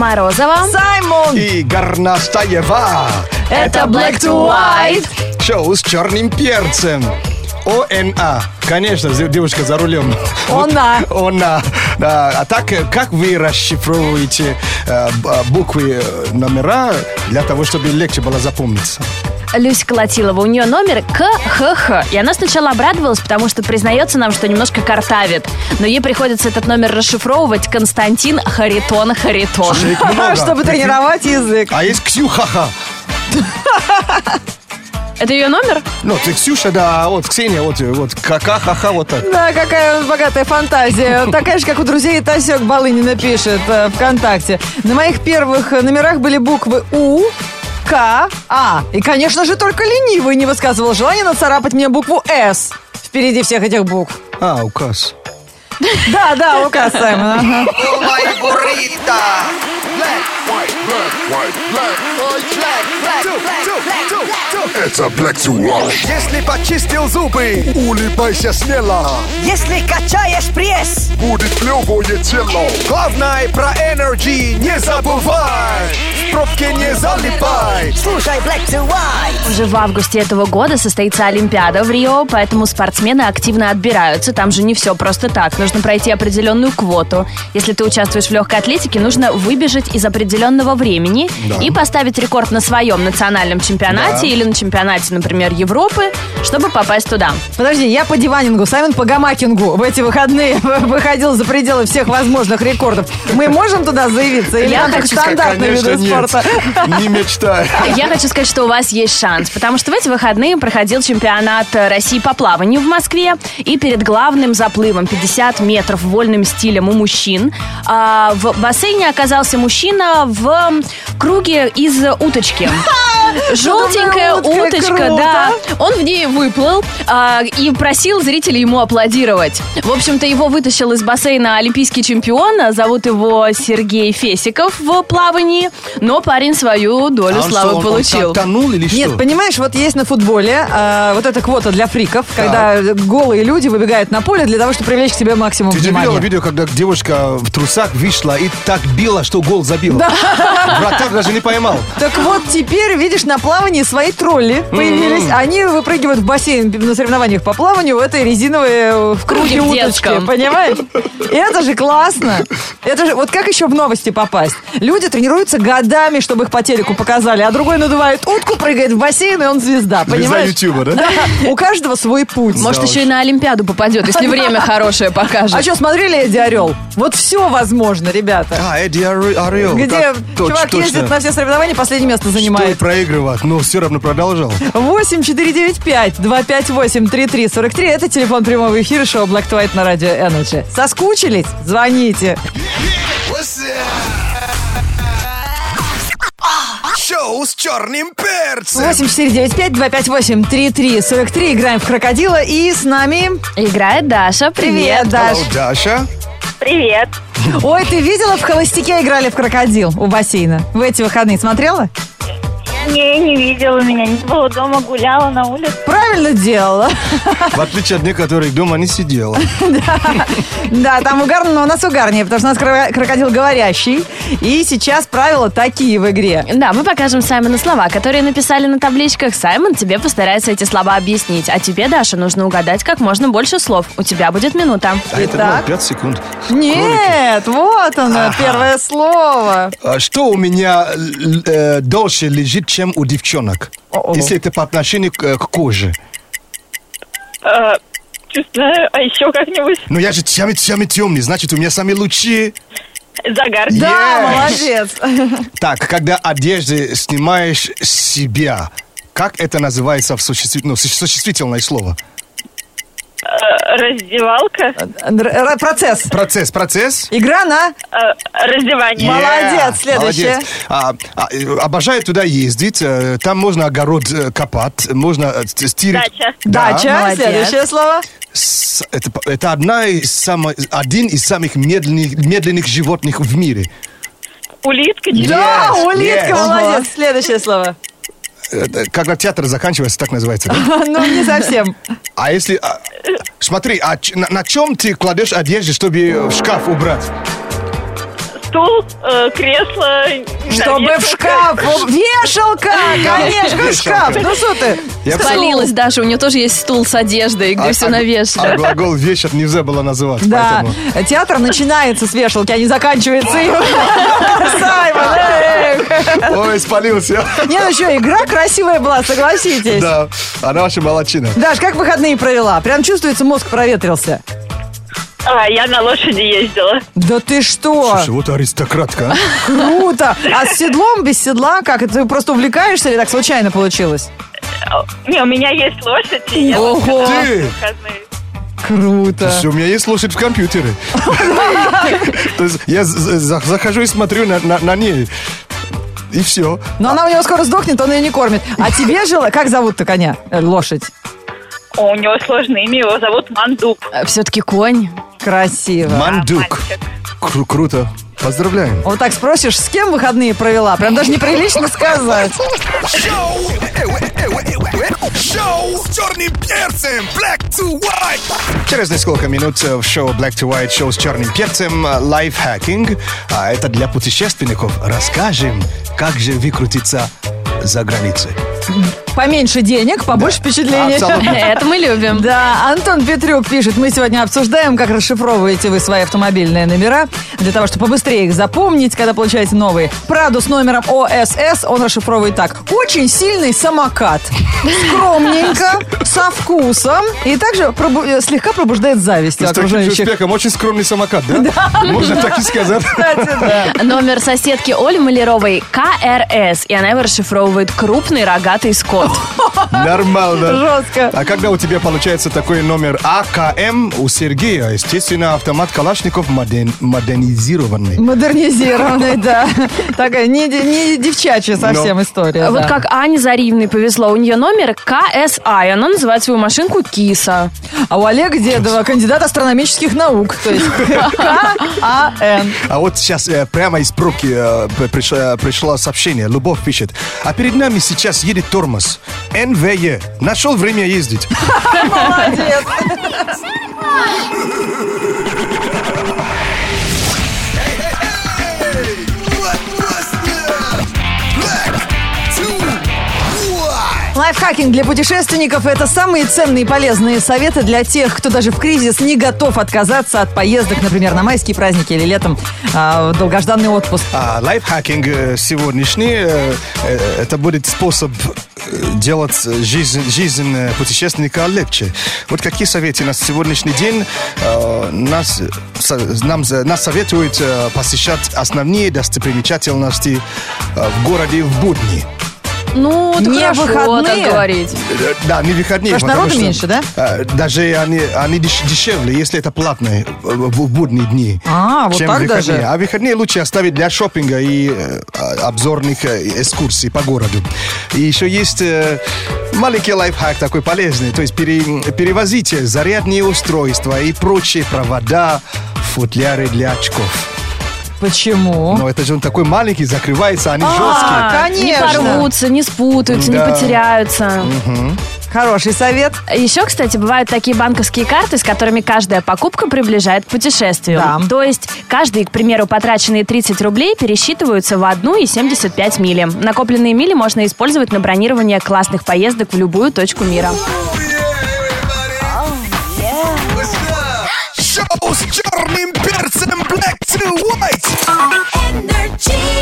Морозова. Саймон! И Горностаева. Это Black to White. Шоу с черным перцем. ОНА. Конечно, девушка за рулем. Она. Она. Да. А так, э, как вы расшифровываете э, э, буквы, э, номера для того, чтобы легче было запомниться? Люся Колотилова. У нее номер КХХ. И она сначала обрадовалась, потому что признается нам, что немножко картавит. Но ей приходится этот номер расшифровывать Константин Харитон Харитон. Чтобы тренировать язык. А есть Ксюхаха. Это ее номер? Ну, ты Ксюша, да, а вот Ксения, вот, вот, ха-ха-ха, вот так. Да, какая богатая фантазия. Такая же, как у друзей Тасек Балынина пишет э, ВКонтакте. На моих первых номерах были буквы У, К, А. И, конечно же, только ленивый не высказывал желание нацарапать мне букву С впереди всех этих букв. А, указ. Да, да, указ Саймон. ага. Это Black to White. Если почистил зубы, улыбайся смело. Если качаешь пресс, Будет клевое тело. Главное про энергии не забывай. В пробке не залипай. слушай Black to White. Уже в августе этого года состоится Олимпиада в Рио, поэтому спортсмены активно отбираются. Там же не все просто так. Нужно пройти определенную квоту. Если ты участвуешь в легкой атлетике, нужно выбежать из определенного времени и поставить рекорд на своем национальном чемпионате Да. или на чемпионате, например, Европы, чтобы попасть туда. Подожди, я по диванингу, Саймон по гамакингу в эти выходные выходил за пределы всех возможных рекордов. Мы можем туда заявиться? Или Я хочу стандартные Конечно, виды нет. спорта? Не мечтай. Я хочу сказать, что у вас есть шанс, потому что в эти выходные проходил чемпионат России по плаванию в Москве, и перед главным заплывом 50 метров вольным стилем у мужчин а, в бассейне оказался мужчина в круге из уточки. Желтенькая уточка, круто. да. Он в ней выплыл а, и просил зрителей ему аплодировать. В общем-то, его вытащил из бассейна олимпийский чемпион. Зовут его Сергей Фесиков в плавании. Но парень свою долю А славы что, он- он получил. тонул или Нет, что? понимаешь, вот есть на футболе а, вот эта квота для фриков, когда голые люди выбегают на поле для того, чтобы привлечь к себе максимум Ты же видела внимания. видео, когда девушка в трусах вышла и так била, что гол забила? Вратарь даже не поймал. Так вот, теперь, видишь, на плавании свои тролли появились. Они выпрыгивают в бассейн на соревнованиях по плаванию в этой резиновой э, в круге уточки. Понимаешь? И это же классно. Это же, вот как еще в новости попасть? Люди тренируются годами, чтобы их по телеку показали, а другой надувает утку, прыгает в бассейн, и он звезда. Звезда Понимаешь? Ютуба, да? У каждого свой путь. Может, еще и на Олимпиаду попадет, если время хорошее покажет. А что, смотрели Эдди Орел? Вот все возможно, ребята. А, Эдди Орел. Где чувак ездит на все соревнования, последнее место Что и проигрывать, но все равно продолжал. 8 495 258 3343 Это телефон прямого эфира шоу Black to White на радио Energy. Соскучились? Звоните. Шоу с черным перцем. 8 495 258 3343 Играем в крокодила. И с нами... Играет Даша. Привет. Привет, Даш. Hello, Даша. Привет. Ой, ты видела, в холостяке играли в крокодил у бассейна? В эти выходные смотрела? Не, не видела меня, не было дома, гуляла на улице. Правильно делала. В отличие от некоторых, дома не сидела. Да, там угарно, но у нас угарнее, потому что у нас кро- крокодил говорящий. И сейчас правила такие в игре. Да, мы покажем Саймону слова, которые написали на табличках. Саймон тебе постарается эти слова объяснить. А тебе, Даша, нужно угадать как можно больше слов. У тебя будет минута. А это было 5 секунд. Нет, вот оно, первое слово. А Что у меня э, дольше лежит, чем у девчонок? О-о. Если это по отношению к, к коже. Э, чувствую, а еще как-нибудь Но я же самый, самый темный, значит, у меня самые лучшие. загар. Да, Yes. молодец. Так, когда одежды снимаешь себя, как это называется в существи- ну, суще- существительное слово? Раздевалка. Р- Процесс. Процесс, процесс. Игра на... Э, раздевание. Молодец, следующее. Молодец. А, а, обожаю туда ездить. э, Там можно огород э, копать, можно ст- стирить. Дача. Да. Дача. молодец. Следующее слово. С- Это, это одна из самых, один из самых медленных, медленных животных в мире. Улитка. Да, Yes, улитка, yes. молодец. Следующее слово. Когда театр заканчивается, так называется. да? Ну, не совсем. А если... а, смотри, а на, на чем ты кладешь одежду, чтобы в шкаф убрать? Стул, э, кресло. Чтобы в шкаф. Вешалка! Конечно, в шкаф. Ну что ты? Я Спалилась Даша, у нее тоже есть стул с одеждой, где А- все а- навешено. А глагол вешать нельзя было называть. Да, поэтому- театр начинается с вешалки, а не заканчивается им. Саймон. Ой, спалился. Не, ну что, игра красивая была, согласитесь. Да, она вообще молодчина. Даш, как выходные провела? Прям чувствуется, мозг проветрился. А, я на лошади ездила. Да ты что? Слушай, вот аристократка. а. Круто! А с седлом, без седла, как? Это ты просто увлекаешься или так случайно получилось? Э, Не, у меня есть лошадь. и я Ого. Ты? выходные. Круто. Слушай, у меня есть лошадь в компьютере. То есть я захожу и смотрю на- на на ней. И все. Но она у него скоро сдохнет, он ее не кормит. А тебе же... Как зовут-то коня? Э, Лошадь. О, у него сложное имя, его зовут Мандук. Все-таки конь. Красиво. Мандук. Кру- Круто. Поздравляем. Вот так спросишь, с кем выходные провела? Прям даже неприлично сказать. Шоу! Шоу с черным перцем! Black to white! Через несколько минут в шоу Black to White, шоу с черным перцем, лайфхакинг. А это для путешественников. Расскажем, как же выкрутиться за границей. Поменьше денег, побольше впечатлений. Абсолютно. Это мы любим. Да, Антон Петрюк пишет, мы сегодня обсуждаем, как расшифровываете вы свои автомобильные номера, для того, чтобы побыстрее их запомнить, когда получаете новые. Праду с номером ОСС он расшифровывает так. Очень сильный самокат. Скромненько, со вкусом и также пробу- э, слегка пробуждает зависть С таким же окружающих. успехом очень скромный самокат, да? Можно так и сказать. Кстати, да. Номер соседки Оли Маляровой КРС, и она его расшифровывает «крупный рогатый скот». What? Нормально. Жестко. А когда у тебя получается такой номер АКМ, у Сергея, естественно, автомат Калашников моден- модернизированный. Модернизированный, да. Такая не, не девчачья совсем Но. история. А Вот как Ане Заривной повезло, у нее номер КСА, и она называет свою машинку Киса. А у Олега Дедова кандидат астрономических наук. То есть К-А-Н. А вот сейчас э, прямо из пробки э, п- пришло, сообщение. Любовь пишет. А перед нами сейчас едет тормоз. НВЕ. Нашел время ездить. Молодец. Лайфхакинг для путешественников – это самые ценные и полезные советы для тех, кто даже в кризис не готов отказаться от поездок, например, на майские праздники или летом а, в долгожданный отпуск. А лайфхакинг э, сегодняшний, э, э, это будет способ э, делать жизнь, жизнь э, путешественника легче. Вот какие советы на сегодняшний день э, нас, нам, нас советуют э, посещать основные достопримечательности э, в городе в будни. Ну, это Не хорошо выходные? так говорить. Э, Да, не выходные. Потому что народу меньше, да? э, Даже они, они деш- дешевле, если это платные э, в будние дни. А, вот чем так выходные. даже? А выходные лучше оставить для шопинга и э, а, обзорных экскурсий по городу. И еще есть э, маленький лайфхак такой полезный. То есть пере- перевозите зарядные устройства и прочие провода, футляры для очков. Почему? Но это же он такой маленький, закрывается, они А, жесткие. Не конечно. порвутся, не спутаются, Да. не потеряются. Хороший совет. Еще, кстати, бывают такие банковские карты, с которыми каждая покупка приближает к путешествию. Да. То есть каждые, к примеру, потраченные 30 рублей пересчитываются в 1,75 мили. Накопленные мили можно использовать на бронирование классных поездок в любую точку мира. Шоу с черным перцем Black to white!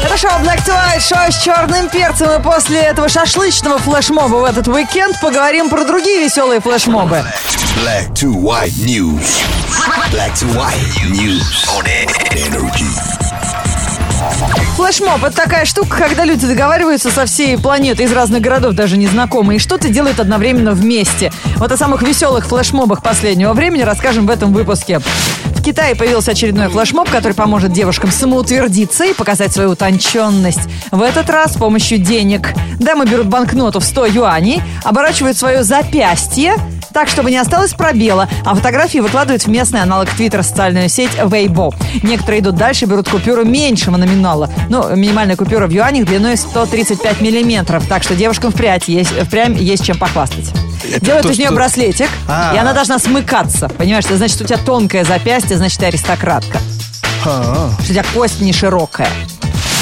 Это шоу Black to White, шоу с черным перцем. И после этого шашлычного флешмоба в этот уикенд поговорим про другие веселые флешмобы. Black to white news. Black to white news on energy. Флешмоб – это такая штука, когда люди договариваются со всей планеты из разных городов, даже незнакомые, и что-то делают одновременно вместе. Вот о самых веселых флешмобах последнего времени расскажем в этом выпуске. В Китае появился очередной флешмоб, который поможет девушкам самоутвердиться и показать свою утонченность. В этот раз с помощью денег. Дамы берут банкноту в 100 юаней, оборачивают свое запястье, так, чтобы не осталось пробела, а фотографии выкладывают в местный аналог Твиттера социальную сеть Weibo. Некоторые идут дальше, берут купюру меньшего номинала. Ну, минимальная купюра в юанях длиной 135 миллиметров, так что девушкам впрямь есть, впрямь есть чем похвастать. Делают то, из нее что- браслетик, А. и она должна смыкаться. Понимаешь, это значит, у тебя тонкое запястье, значит, ты аристократка. А, Что у тебя кость не широкая.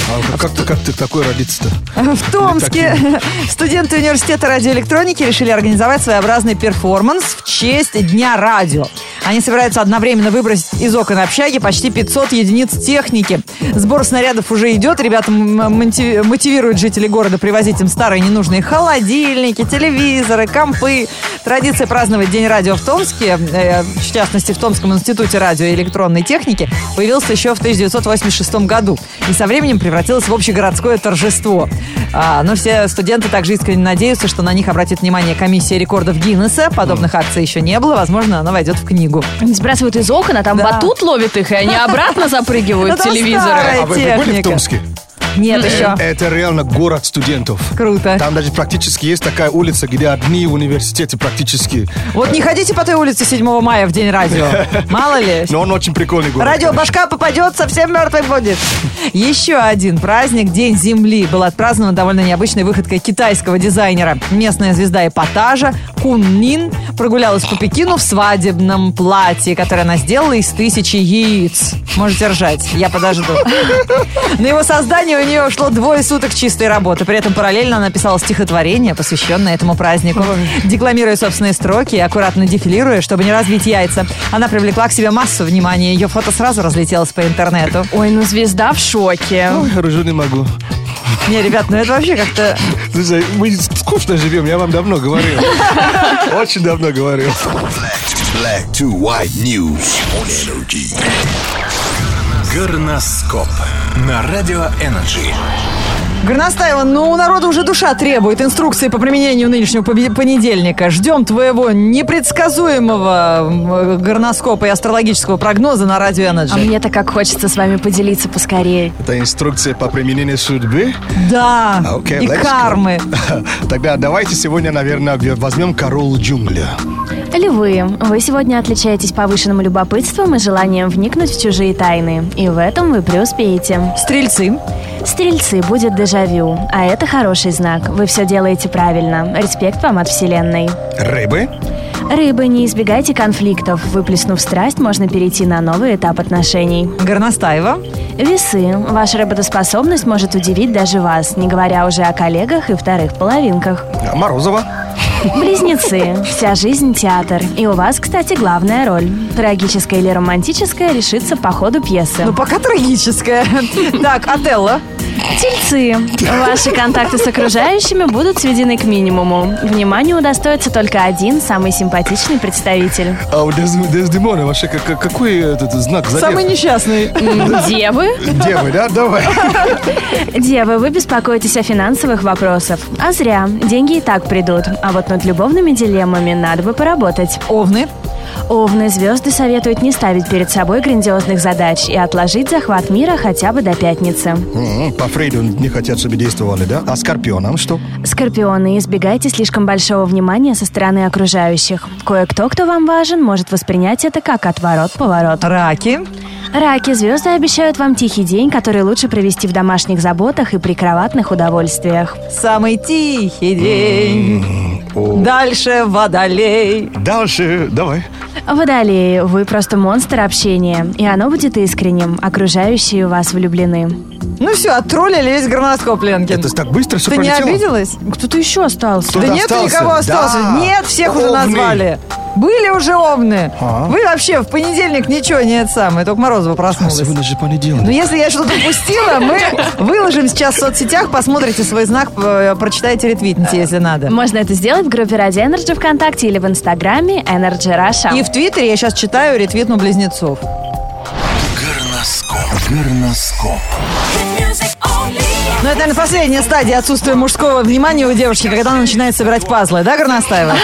А как ты, как ты такой родиться-то? В Томске студенты университета радиоэлектроники решили организовать своеобразный перформанс в честь Дня радио. Они собираются одновременно выбросить из окон общаги почти 500 единиц техники. Сбор снарядов уже идет. Ребята мотивируют жителей города привозить им старые ненужные холодильники, телевизоры, компы. Традиция праздновать День радио в Томске, э, в частности в Томском институте радио и электронной техники, появилась еще в 1986 году. И со временем превратилась в общегородское торжество. А, но все студенты также искренне надеются, что на них обратит внимание комиссия рекордов Гиннесса. Подобных акций еще не было. Возможно, она войдет в книгу. Они сбрасывают из окон, а там Да. батут ловит их, и они обратно запрыгивают Ну, телевизоры. А вы, были в. Томске? Нет еще. Это реально город студентов. Круто. Там даже практически есть такая улица, где одни университеты практически. Вот не ходите по той улице 7 мая в День радио. Мало ли. Но он очень прикольный город. Радио башка попадет, совсем мертвый будет. Еще один праздник, День Земли, был отпразднован довольно необычной выходкой китайского дизайнера. Местная звезда эпатажа Кун Нин прогулялась по Пекину в свадебном платье, которое она сделала из тысячи яиц. Можете ржать, я подожду. На его создание нее ушло двое суток чистой работы. При этом параллельно она писала стихотворение, посвященное этому празднику. Декламируя собственные строки и аккуратно дефилируя, чтобы не разбить яйца. Она привлекла к себе массу внимания. Ее фото сразу разлетелось по интернету. Ой, ну звезда в шоке. Я уже не могу. Не, ребят, ну это вообще как-то... Слушай, мы скучно живем, я вам давно говорил. Очень давно говорил. Black to white news on energy. Гороскоп на Радио Energy. Горностаева, ну у народа уже душа требует инструкции по применению нынешнего понедельника. Ждем твоего непредсказуемого горноскопа и астрологического прогноза на Радио А Energy. мне-то как хочется с вами поделиться поскорее. Это инструкция по применению судьбы. Да, А, Окей, и let's go. кармы. Тогда давайте сегодня, наверное, возьмем король джунгля. Львы, вы сегодня отличаетесь повышенным любопытством и желанием вникнуть в чужие тайны. И в этом вы преуспеете. Стрельцы. Стрельцы, будет дежавю. А это хороший знак. Вы все делаете правильно. Респект вам от Вселенной. Рыбы. Рыбы, не избегайте конфликтов. Выплеснув страсть, можно перейти на новый этап отношений. Горностаева. Весы. Ваша работоспособность может удивить даже вас, не говоря уже о коллегах и вторых половинках. Морозова. Близнецы. Вся жизнь театр. И у вас, кстати, главная роль. Трагическая или романтическая решится по ходу пьесы. Ну, пока трагическая. Так, Отелло. Тельцы. Ваши контакты с окружающими будут сведены к минимуму. Вниманию удостоится только один самый симпатичный представитель. А у Дез- Дездемона вообще как- как- какой этот знак зодиака? Самый несчастный. Девы. Девы, да? Давай. Девы, вы беспокоитесь о финансовых вопросах. А зря. Деньги и так придут. А вот над любовными дилеммами надо бы поработать. Овны. Овны звезды советуют не ставить перед собой грандиозных задач и отложить захват мира хотя бы до пятницы. По Фрейду не хотят, чтобы действовали, да? А скорпионам что? Скорпионы, избегайте слишком большого внимания со стороны окружающих. Кое-кто, кто вам важен, может воспринять это как отворот-поворот. Раки. Раки, звезды обещают вам тихий день, который лучше провести в домашних заботах и прикроватных удовольствиях. Самый тихий день. О. Дальше водолей. Дальше, давай. Водолеи, вы просто монстр общения, и оно будет искренним. Окружающие вас влюблены. Ну все, оттроллили весь горноскоп, Ленкин. Это так быстро все Ты не пролетело? обиделась? Кто-то еще остался. Кто-то Да нет остался? никого остался. Да. Нет, всех уже Овны. назвали. Были уже овны. А. Вы вообще в понедельник ничего не это самое. Только Морозова А проснулась. сегодня же Ну, понедельник. если я что-то упустила, мы выложим сейчас в соцсетях, посмотрите свой знак, э, прочитайте, ретвитните, если надо. Можно это сделать в группе Ради Energy ВКонтакте или в Инстаграме Energy Russia. И в Твиттере я сейчас читаю ретвитну близнецов. Горноскоп. Ну, это, наверное, последняя стадия отсутствия мужского внимания у девушки, когда она начинает собирать пазлы, да, Горностаева?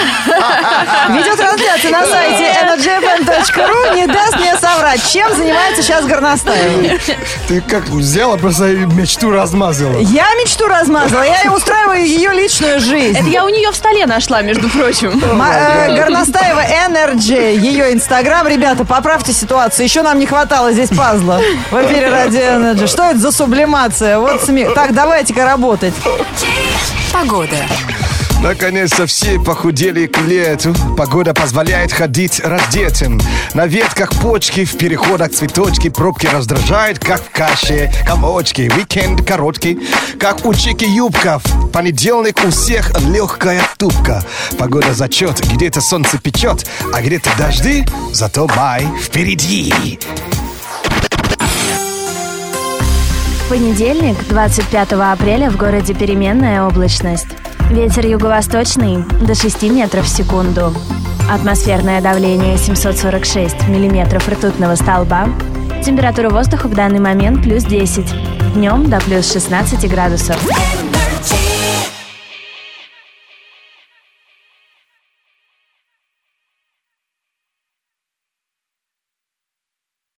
Видеотрансляция на сайте energyfm.ru не даст мне соврать, чем занимается сейчас Горностаева. Ты как взяла, просто мечту размазала. Я мечту размазала, я устраиваю ее личную жизнь. Это я у нее в столе нашла, между прочим. Э, Горностаева Energy, ее инстаграм. Ребята, поправьте ситуацию. Еще нам не хватало здесь пазла в эфире Ради Energy. Что это за сублимация? Вот смех. Так, давайте-ка работать. Погода. Наконец-то все похудели к лету. Погода позволяет ходить раздетым. На ветках почки, в переходах цветочки, пробки раздражают, как в каше, комочки. Уикенд короткий, как у чики юбка. В понедельник у всех легкая тупка. Погода зачет, где-то солнце печет, а где-то дожди, зато май впереди. Понедельник, 25 апреля, в городе переменная облачность. Ветер юго-восточный до 6 метров в секунду. Атмосферное давление 746 миллиметров ртутного столба. Температура воздуха в данный момент плюс 10. Днем до плюс 16 градусов.